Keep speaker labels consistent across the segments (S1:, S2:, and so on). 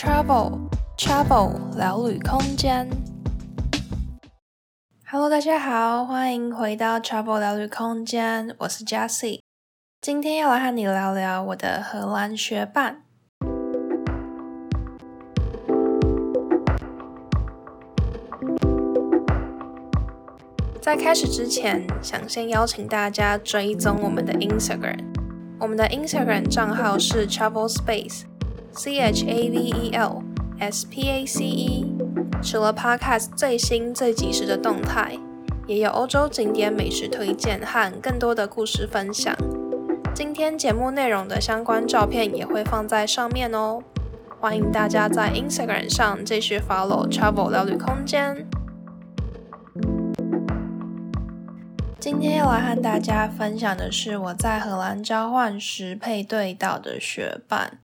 S1: Travel Travel 聊旅空间。Hello，大家好，欢迎回到 Travel 聊旅空间，我是 Jessie。今天要来和你聊聊我的荷兰学伴。在开始之前，想先邀请大家追踪我们的 Instagram。我们的 Instagram 账号是 Travel C H A V E L S P A C E，。除了 Podcast 最新最及时的动态，也有欧洲景点美食推荐和更多的故事分享。今天节目内容的相关照片也会放在上面哦。欢迎大家在 Instagram 上继续 follow Travel 聊旅空间。今天要来和大家分享的是我在荷兰交换时配对到的学伴。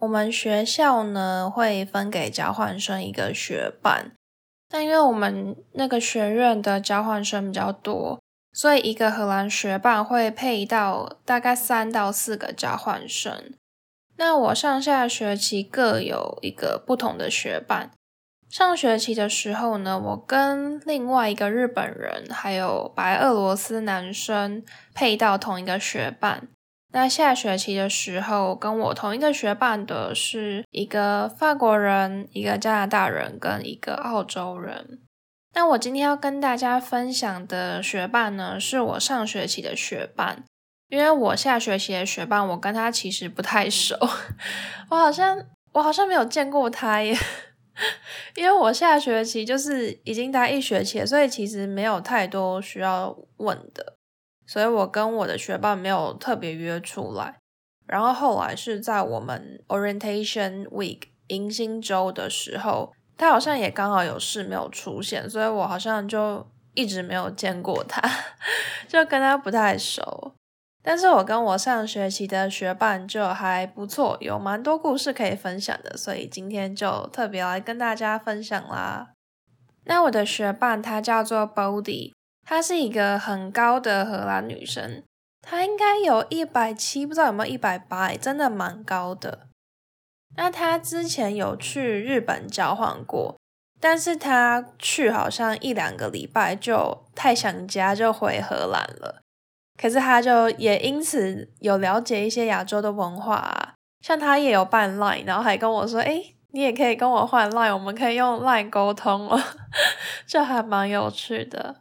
S1: 我们学校呢会分给交换生一个学伴，但因为我们那个学院的交换生比较多，所以一个荷兰学伴会配到大概三到四个交换生。那我上下学期各有一个不同的学伴。上学期的时候呢，我跟另外一个日本人还有白俄罗斯男生配到同一个学伴。那下学期的时候，跟我同一个学伴的是一个法国人、一个加拿大人跟一个澳洲人。那我今天要跟大家分享的学伴呢，是我上学期的学伴，因为我下学期的学伴，我跟他其实不太熟，我好像我好像没有见过他耶。因为我下学期就是已经待一学期了，所以其实没有太多需要问的，所以我跟我的学伴没有特别约出来。然后后来是在我们 Orientation Week 迎新周的时候，他好像也刚好有事没有出现，所以我好像就一直没有见过他，就跟他不太熟。但是我跟我上学期的学伴就还不错，有蛮多故事可以分享的，所以今天就特别来跟大家分享啦。那我的学伴他叫做 Bodie，她是一个很高的荷兰女生，她应该有一百七，不知道有没有一百八，真的蛮高的。那她之前有去日本交换过，但是她去好像一两个礼拜就太想家，就回荷兰了。可是他就也因此有了解一些亚洲的文化啊，像他也有办 Line，然后还跟我说：“诶，你也可以跟我换 Line，我们可以用 Line 沟通哦。”这还蛮有趣的。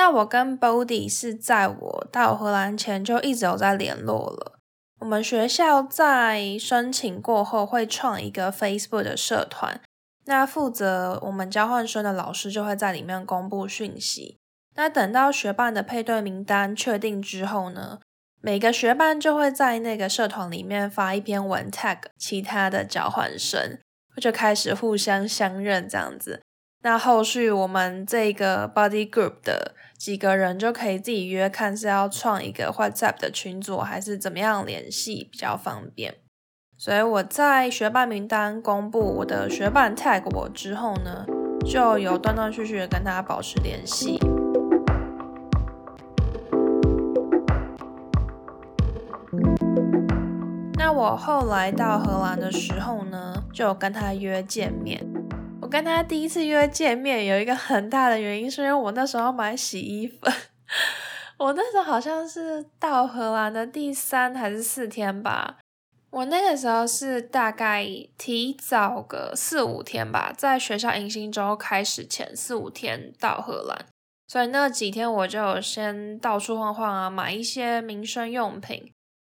S1: 那我跟 Body 是在我到荷兰前就一直有在联络了。我们学校在申请过后会创一个 Facebook 的社团，那负责我们交换生的老师就会在里面公布讯息。那等到学伴的配对名单确定之后呢，每个学伴就会在那个社团里面发一篇文 tag 其他的交换生，就开始互相相认这样子。那后续我们这个 body group 的几个人就可以自己约看是要创一个 WhatsApp 的群组，还是怎么样联系比较方便。所以我在学伴名单公布我的学伴 tag 我之后呢，就有断断续续的跟他保持联系。那我后来到荷兰的时候呢，就跟他约见面。跟他第一次约见面有一个很大的原因，是因为我那时候要买洗衣粉。我那时候好像是到荷兰的第三还是四天吧。我那个时候是大概提早个四五天吧，在学校迎新周开始前四五天到荷兰，所以那几天我就先到处晃晃啊，买一些民生用品。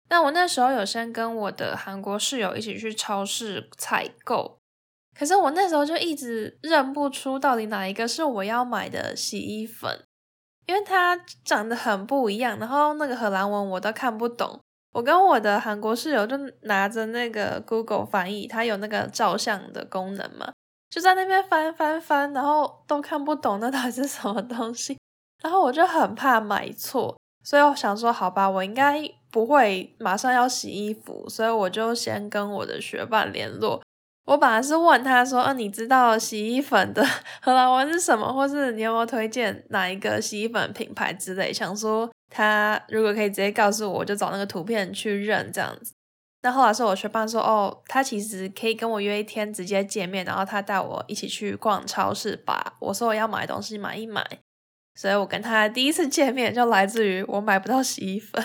S1: 那我那时候有先跟我的韩国室友一起去超市采购，可是我那时候就一直认不出到底哪一个是我要买的洗衣粉，因为它长得很不一样，然后那个荷兰文我都看不懂。我跟我的韩国室友就拿着那个 Google 翻译，它有那个照相的功能嘛，就在那边翻翻翻，然后都看不懂那到底是什么东西，然后我就很怕买错。所以我想说，好吧，我应该不会马上要洗衣服，所以我就先跟我的学伴联络。我本来是问他说，啊，你知道洗衣粉的荷兰文是什么，或是你有没有推荐哪一个洗衣粉品牌之类，想说他如果可以直接告诉我，我就找那个图片去认这样子。那后来是我学霸说，哦，他其实可以跟我约一天直接见面，然后他带我一起去逛超市吧。我说我要买东西买一买，所以我跟他第一次见面就来自于我买不到洗衣粉。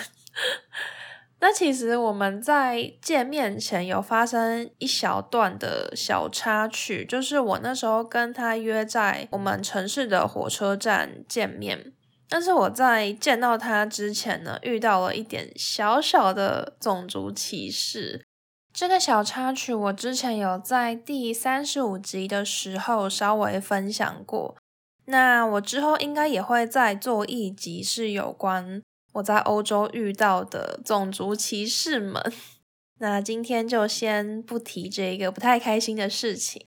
S1: 那其实我们在见面前有发生一小段的小插曲，就是我那时候跟他约在我们城市的火车站见面。但是我在见到他之前呢，遇到了一点小小的种族歧视。这个小插曲我之前有在第三十五集的时候稍微分享过。那我之后应该也会再做一集，是有关我在欧洲遇到的种族歧视们。那今天就先不提这个不太开心的事情。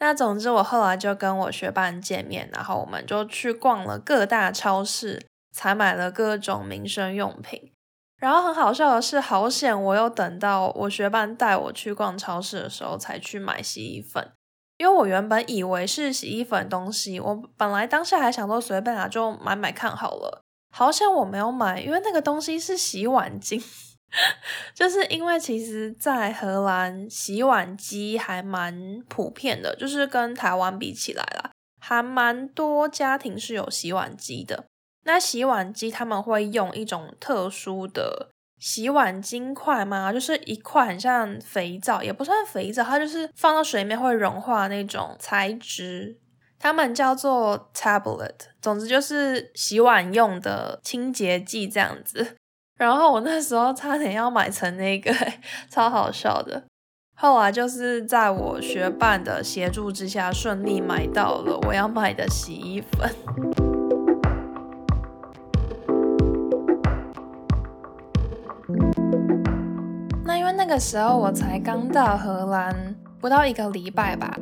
S1: 那总之，我后来就跟我学伴见面，然后我们就去逛了各大超市，采买了各种民生用品。然后很好笑的是，好险我又等到我学伴带我去逛超市的时候才去买洗衣粉，因为我原本以为是洗衣粉东西，我本来当下还想说随便啊，就买买看好了。好像我没有买，因为那个东西是洗碗精。就是因为其实，在荷兰洗碗机还蛮普遍的，就是跟台湾比起来啦，还蛮多家庭是有洗碗机的。那洗碗机他们会用一种特殊的洗碗精块吗？就是一块很像肥皂，也不算肥皂，它就是放到水里面会融化那种材质，他们叫做 tablet。总之就是洗碗用的清洁剂这样子。然后我那时候差点要买成那个，超好笑的。后来就是在我学伴的协助之下，顺利买到了我要买的洗衣粉。那因为那个时候我才刚到荷兰，不到一个礼拜吧，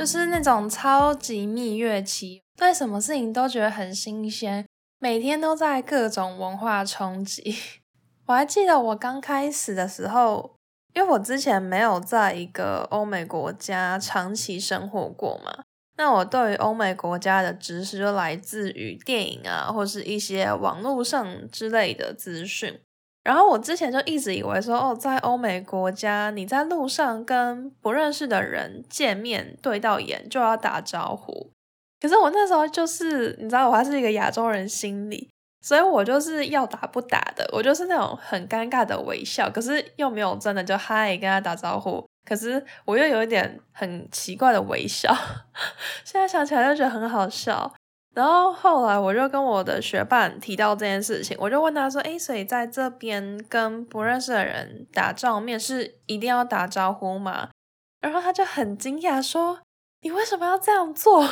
S1: 就是那种超级蜜月期，对什么事情都觉得很新鲜。每天都在各种文化冲击。我还记得我刚开始的时候，因为我之前没有在一个欧美国家长期生活过嘛，那我对于欧美国家的知识就来自于电影啊，或是一些网络上之类的资讯。然后我之前就一直以为说，哦，在欧美国家，你在路上跟不认识的人见面对到眼就要打招呼。可是我那时候就是，你知道，我还是一个亚洲人心理，所以我就是要打不打的，我就是那种很尴尬的微笑，可是又没有真的就嗨跟他打招呼，可是我又有一点很奇怪的微笑，现在想起来就觉得很好笑。然后后来我就跟我的学伴提到这件事情，我就问他说：“诶，所以在这边跟不认识的人打照面是一定要打招呼吗？”然后他就很惊讶说：“你为什么要这样做？”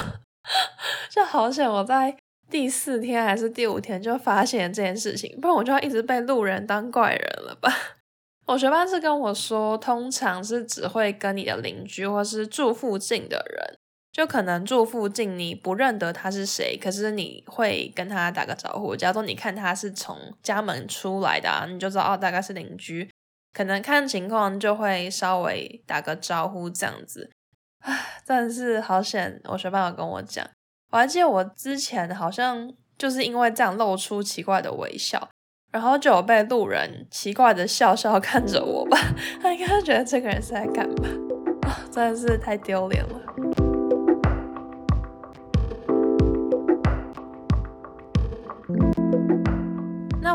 S1: 就好险，我在第四天还是第五天就发现这件事情，不然我就要一直被路人当怪人了吧？我学伴是跟我说，通常是只会跟你的邻居或是住附近的人，就可能住附近你不认得他是谁，可是你会跟他打个招呼。假如说你看他是从家门出来的啊，你就知道哦，大概是邻居，可能看情况就会稍微打个招呼这样子。唉，真的是好险！我学爸有跟我讲，我还记得我之前好像就是因为这样露出奇怪的微笑，然后就有被路人奇怪的笑笑看着我吧，他应该觉得这个人是在干嘛？啊，真的是太丢脸了。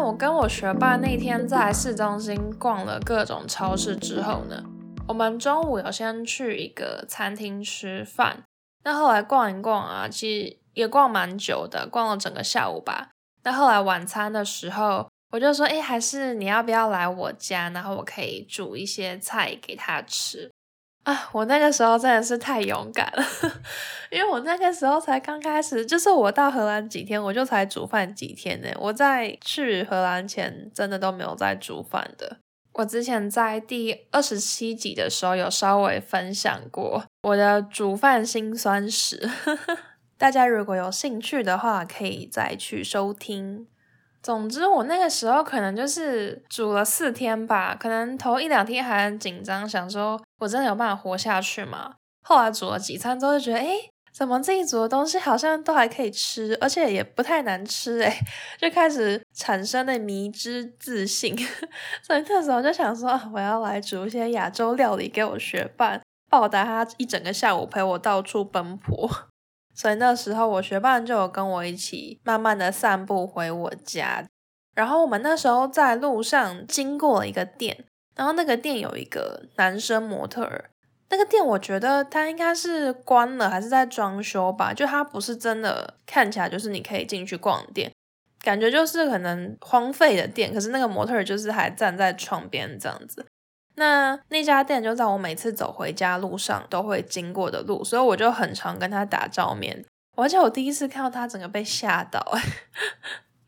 S1: 我跟我学霸那天在市中心逛了各种超市之后呢，我们中午有先去一个餐厅吃饭，那后来逛一逛啊，其实也逛蛮久的，逛了整个下午吧。那后来晚餐的时候，我就说，诶，还是你要不要来我家，然后我可以煮一些菜给他吃啊？我那个时候真的是太勇敢了，因为我那个时候才刚开始，就是我到荷兰几天，我就才煮饭几天呢。我在去荷兰前，真的都没有在煮饭的。我之前在第二十七集的时候有稍微分享过我的煮饭辛酸史，大家如果有兴趣的话，可以再去收听。总之，我那个时候可能就是煮了四天吧，可能头一两天还很紧张，想说我真的有办法活下去吗？后来煮了几餐之后就觉得，诶，怎么自己煮的东西好像都还可以吃，而且也不太难吃诶，就开始产生了迷之自信。所以那时候就想说，我要来煮一些亚洲料理给我学伴，报答他一整个下午陪我到处奔波。所以那时候我学伴就有跟我一起慢慢的散步回我家，然后我们那时候在路上经过了一个店，然后那个店有一个男生模特儿。那个店我觉得它应该是关了，还是在装修吧？就它不是真的看起来就是你可以进去逛店，感觉就是可能荒废的店。可是那个模特儿就是还站在窗边这样子。那那家店就在我每次走回家路上都会经过的路，所以我就很常跟他打照面。而且我第一次看到他，整个被吓到。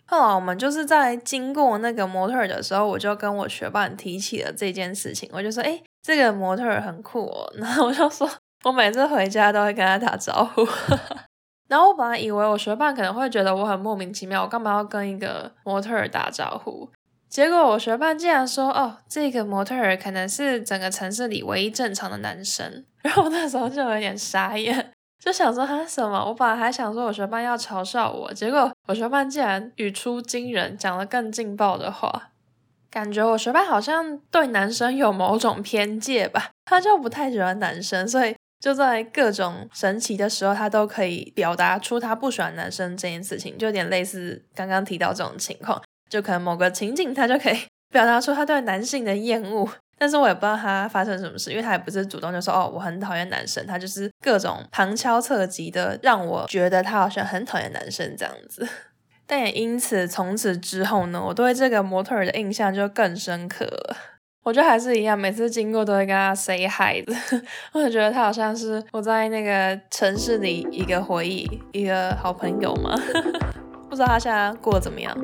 S1: 后来我们就是在经过那个模特儿的时候，我就跟我学伴提起了这件事情，我就说：“哎。”这个模特儿很酷哦，然后我就说，我每次回家都会跟他打招呼。然后我本来以为我学伴可能会觉得我很莫名其妙，我干嘛要跟一个模特儿打招呼？结果我学伴竟然说，哦，这个模特儿可能是整个城市里唯一正常的男生。然后那时候就有点傻眼，就想说他什么？我本来还想说我学伴要嘲笑我，结果我学伴竟然语出惊人，讲了更劲爆的话。感觉我学伴好像对男生有某种偏见吧，他就不太喜欢男生，所以就在各种神奇的时候，他都可以表达出他不喜欢男生这件事情，就有点类似刚刚提到这种情况，就可能某个情景他就可以 表达出他对男性的厌恶，但是我也不知道他发生什么事，因为他也不是主动就说哦，我很讨厌男生，他就是各种旁敲侧击的让我觉得他好像很讨厌男生这样子。但也因此，从此之后呢，我对这个模特儿的印象就更深刻了。我觉得还是一样，每次经过都会跟他 say hi 的。我就觉得他好像是我在那个城市里一个回忆，一个好朋友嘛。不知道他现在过得怎么样？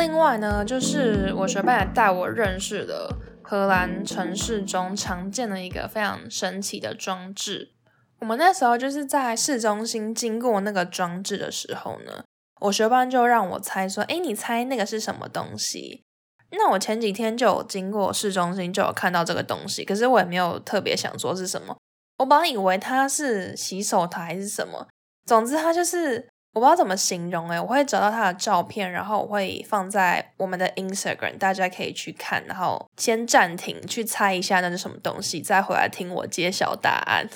S1: 另外呢，就是我学伴也带我认识的。荷兰城市中常见的一个非常神奇的装置，我们那时候就是在市中心经过那个装置的时候呢，我学伴就让我猜说，诶，你猜那个是什么东西？那我前几天就有经过市中心，就有看到这个东西，可是我也没有特别想说是什么，我本来以为它是洗手台还是什么，总之它就是。我不知道怎么形容诶，我会找到他的照片，然后我会放在我们的 Instagram，大家可以去看，然后先暂停去猜一下那是什么东西，再回来听我揭晓答案。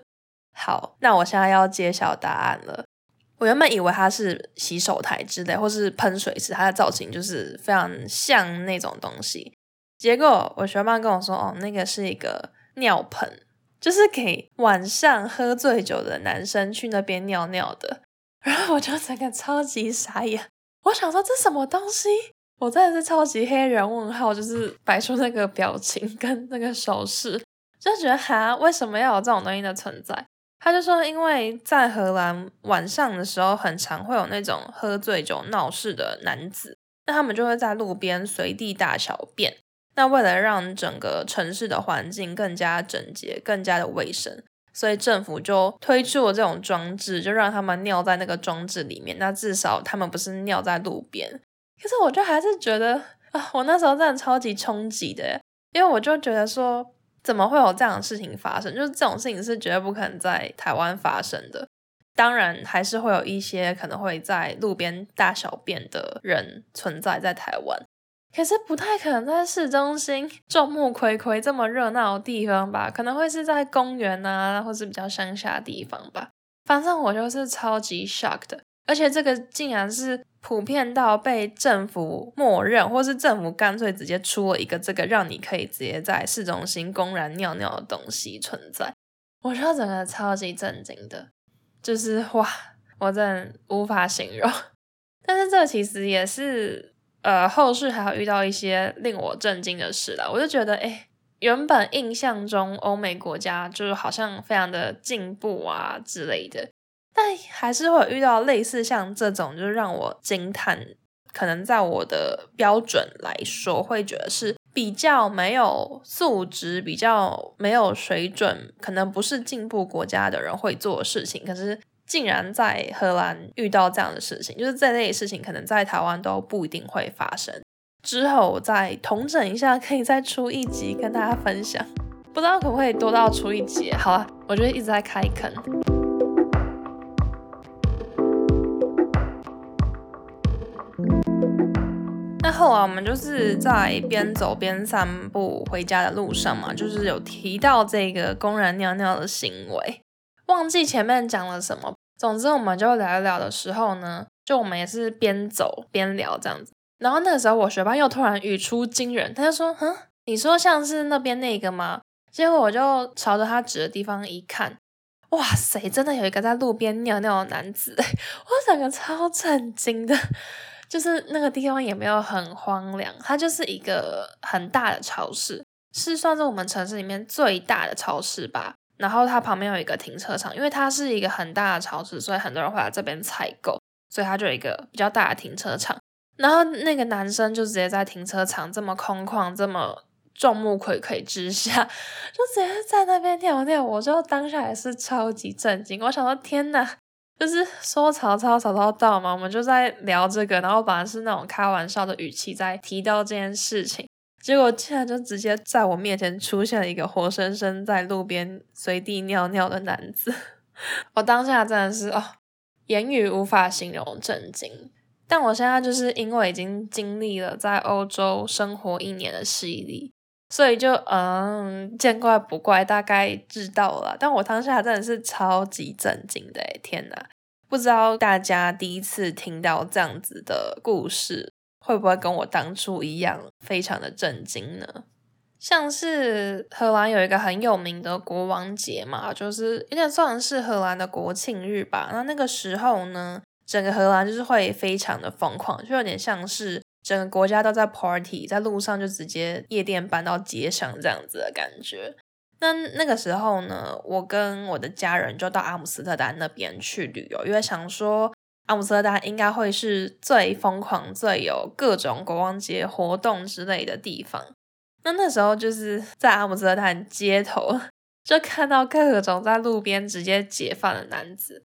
S1: 好，那我现在要揭晓答案了。我原本以为它是洗手台之类，或是喷水池，它的造型就是非常像那种东西。结果我学伴跟我说，哦，那个是一个尿盆，就是给晚上喝醉酒的男生去那边尿尿的。然后我就整个超级傻眼，我想说这什么东西？我真的是超级黑人问号，就是摆出那个表情跟那个手势，就觉得哈，为什么要有这种东西的存在？他就说，因为在荷兰晚上的时候，很常会有那种喝醉酒闹事的男子，那他们就会在路边随地大小便。那为了让整个城市的环境更加整洁、更加的卫生。所以政府就推出了这种装置，就让他们尿在那个装置里面。那至少他们不是尿在路边。可是我就还是觉得啊，我那时候真的超级冲击的，因为我就觉得说，怎么会有这样的事情发生？就是这种事情是绝对不可能在台湾发生的。当然，还是会有一些可能会在路边大小便的人存在在台湾。可是不太可能在市中心 众目睽睽这么热闹的地方吧？可能会是在公园啊，或是比较乡下地方吧。反正我就是超级 shock 的，而且这个竟然是普遍到被政府默认，或是政府干脆直接出了一个这个让你可以直接在市中心公然尿尿的东西存在。我觉得整个超级震惊的，就是哇，我真的无法形容。但是这其实也是。呃，后续还有遇到一些令我震惊的事啦，我就觉得，哎，原本印象中欧美国家就是好像非常的进步啊之类的，但还是会遇到类似像这种，就是让我惊叹，可能在我的标准来说，会觉得是比较没有素质、比较没有水准，可能不是进步国家的人会做的事情，可是。竟然在荷兰遇到这样的事情，就是这类事情可能在台湾都不一定会发生。之后我再统整一下，可以再出一集跟大家分享。不知道可不可以多到出一集？好了，我觉得一直在开坑。那后来我们就是在边走边散步回家的路上嘛，就是有提到这个公然尿尿的行为，忘记前面讲了什么。总之，我们就聊一聊的时候呢，就我们也是边走边聊这样子。然后那个时候，我学霸又突然语出惊人，他就说：“哼，你说像是那边那个吗？”结果我就朝着他指的地方一看，哇塞，真的有一个在路边尿尿的男子，我整个超震惊的。就是那个地方也没有很荒凉，它就是一个很大的超市，是算是我们城市里面最大的超市吧。然后它旁边有一个停车场，因为它是一个很大的超市，所以很多人会来这边采购，所以它就有一个比较大的停车场。然后那个男生就直接在停车场这么空旷、这么众目睽睽之下，就直接在那边跳跳。我就当下也是超级震惊，我想说天哪！就是说曹操，曹操到嘛，我们就在聊这个，然后本来是那种开玩笑的语气在提到这件事情，结果竟然就直接在我面前出现了一个活生生在路边随地尿尿的男子，我当下真的是哦，言语无法形容震惊。但我现在就是因为已经经历了在欧洲生活一年的洗礼。所以就嗯，见怪不怪，大概知道了。但我当下真的是超级震惊的，天哪！不知道大家第一次听到这样子的故事，会不会跟我当初一样，非常的震惊呢？像是荷兰有一个很有名的国王节嘛，就是有点算是荷兰的国庆日吧。那那个时候呢，整个荷兰就是会非常的疯狂，就有点像是。整个国家都在 party，在路上就直接夜店搬到街上这样子的感觉。那那个时候呢，我跟我的家人就到阿姆斯特丹那边去旅游，因为想说阿姆斯特丹应该会是最疯狂、最有各种国王节活动之类的地方。那那时候就是在阿姆斯特丹街头，就看到各种在路边直接解放的男子。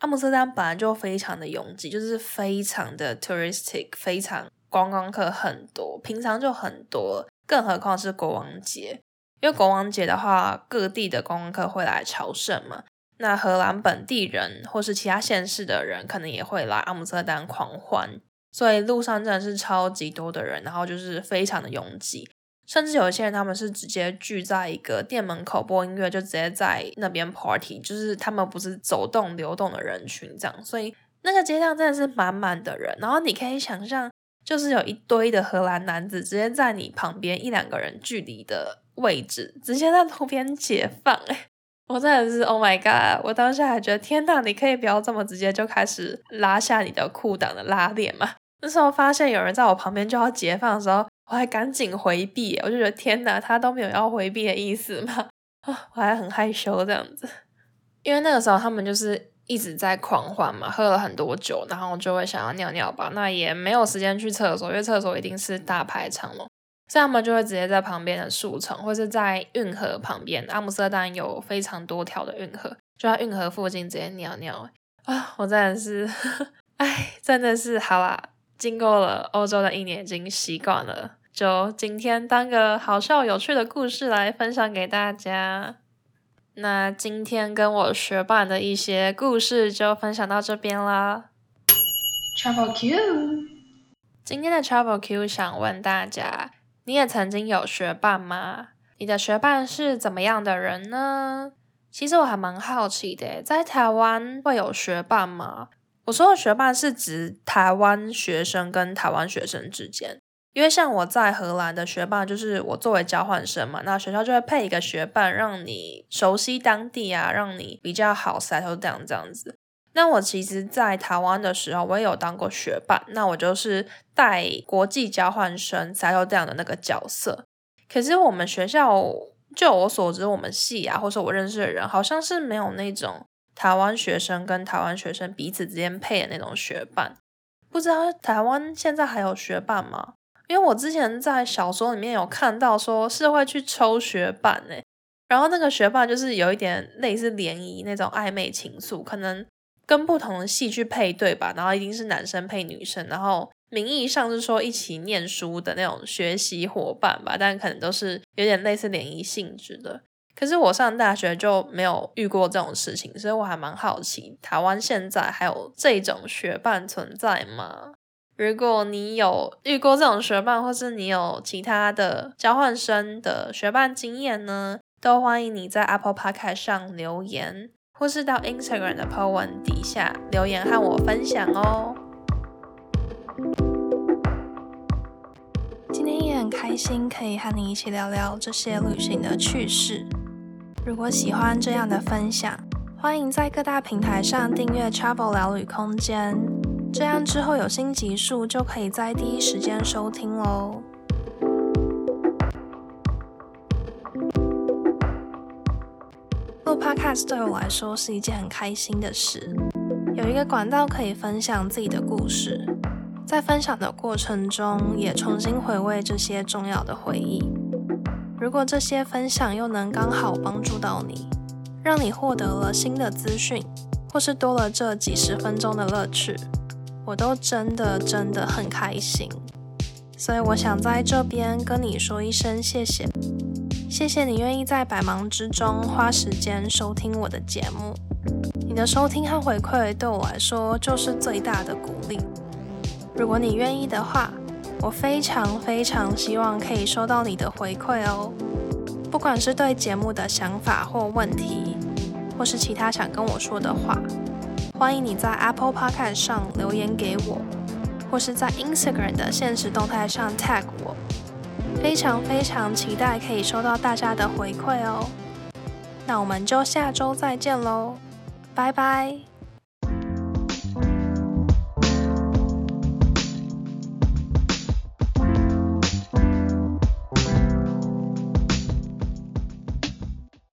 S1: 阿姆斯特丹本来就非常的拥挤，就是非常的 touristic，非常。观光客很多，平常就很多，更何况是国王节。因为国王节的话，各地的观光客会来朝圣嘛。那荷兰本地人或是其他县市的人，可能也会来阿姆斯特丹狂欢。所以路上真的是超级多的人，然后就是非常的拥挤。甚至有一些人，他们是直接聚在一个店门口播音乐，就直接在那边 party，就是他们不是走动流动的人群这样。所以那个街上真的是满满的人，然后你可以想象。就是有一堆的荷兰男子，直接在你旁边一两个人距离的位置，直接在路边解放，哎，我真的是 Oh my God！我当时还觉得天呐，你可以不要这么直接就开始拉下你的裤裆的拉链嘛？那时候发现有人在我旁边就要解放的时候，我还赶紧回避，我就觉得天呐，他都没有要回避的意思嘛，啊，我还很害羞这样子，因为那个时候他们就是。一直在狂欢嘛，喝了很多酒，然后就会想要尿尿吧。那也没有时间去厕所，因为厕所一定是大排长龙，所以他们就会直接在旁边的树丛，或是在运河旁边。阿姆斯特丹有非常多条的运河，就在运河附近直接尿尿。啊，我真的是，哎，真的是好啦。经过了欧洲的一年，已经习惯了。就今天当个好笑有趣的故事来分享给大家。那今天跟我学伴的一些故事就分享到这边啦。Travel Q，今天的 Travel Q 想问大家，你也曾经有学伴吗？你的学伴是怎么样的人呢？其实我还蛮好奇的，在台湾会有学伴吗？我说的学伴是指台湾学生跟台湾学生之间。因为像我在荷兰的学伴，就是我作为交换生嘛，那学校就会配一个学伴，让你熟悉当地啊，让你比较好 settle down 这样子。那我其实，在台湾的时候，我也有当过学伴，那我就是带国际交换生 settle down 的那个角色。可是我们学校，就我所知，我们系啊，或者我认识的人，好像是没有那种台湾学生跟台湾学生彼此之间配的那种学伴。不知道台湾现在还有学伴吗？因为我之前在小说里面有看到，说是会去抽学伴诶，然后那个学伴就是有一点类似联谊那种暧昧情愫，可能跟不同的戏去配对吧，然后一定是男生配女生，然后名义上是说一起念书的那种学习伙伴吧，但可能都是有点类似联谊性质的。可是我上大学就没有遇过这种事情，所以我还蛮好奇，台湾现在还有这种学伴存在吗？如果你有遇过这种学伴，或是你有其他的交换生的学伴经验呢，都欢迎你在 Apple Podcast 上留言，或是到 Instagram 的 po 文底下留言和我分享哦。今天也很开心可以和你一起聊聊这些旅行的趣事。如果喜欢这样的分享，欢迎在各大平台上订阅 Travel 聊旅空间，这样之后有新集数就可以在第一时间收听喽。Podcast 对我来说是一件很开心的事，有一个管道可以分享自己的故事。在分享的过程中，也重新回味这些重要的回忆。如果这些分享又能刚好帮助到你，让你获得了新的资讯，或是多了这几十分钟的乐趣，我都真的真的很开心。所以我想在这边跟你说一声谢谢，谢谢你愿意在百忙之中花时间收听我的节目。你的收听和回馈对我来说就是最大的鼓励。如果你愿意的话，我非常非常希望可以收到你的回馈哦。不管是对节目的想法或问题，或是其他想跟我说的话，欢迎你在 Apple Podcast 上留言给我，或是在 Instagram 的现实动态上 tag 我。非常非常期待可以收到大家的回馈哦。那我们就下周再见喽，拜拜。